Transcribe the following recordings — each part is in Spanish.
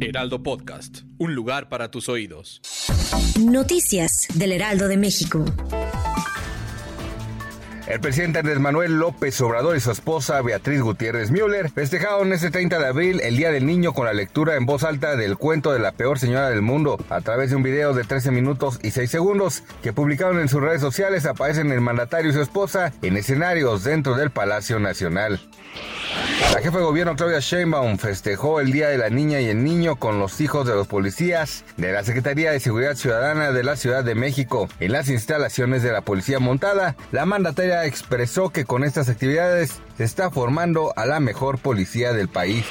Heraldo Podcast. Un lugar para tus oídos. Noticias del Heraldo de México. El presidente Andrés Manuel López Obrador y su esposa Beatriz Gutiérrez Müller festejaron este 30 de abril el Día del Niño con la lectura en voz alta del cuento de la peor señora del mundo. A través de un video de 13 minutos y 6 segundos que publicaron en sus redes sociales aparecen el mandatario y su esposa en escenarios dentro del Palacio Nacional. La jefa de gobierno Claudia Sheinbaum festejó el Día de la Niña y el Niño con los hijos de los policías de la Secretaría de Seguridad Ciudadana de la Ciudad de México en las instalaciones de la Policía Montada. La mandataria expresó que con estas actividades se está formando a la mejor policía del país.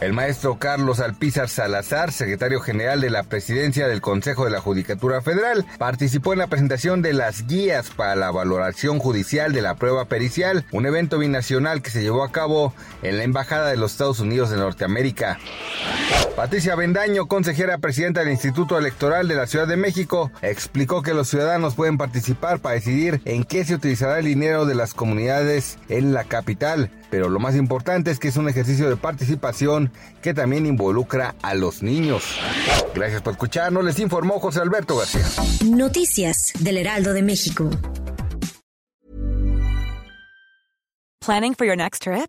El maestro Carlos Alpizar Salazar, secretario general de la presidencia del Consejo de la Judicatura Federal, participó en la presentación de las guías para la valoración judicial de la prueba pericial, un evento binacional que se llevó a cabo en la Embajada de los Estados Unidos de Norteamérica. Patricia Bendaño, consejera presidenta del Instituto Electoral de la Ciudad de México, explicó que los ciudadanos pueden participar para decidir en qué se utilizará el dinero de las comunidades en la capital, pero lo más importante es que es un ejercicio de participación que también involucra a los niños. Gracias por escucharnos, les informó José Alberto García. Noticias del Heraldo de México. Planning for your next trip?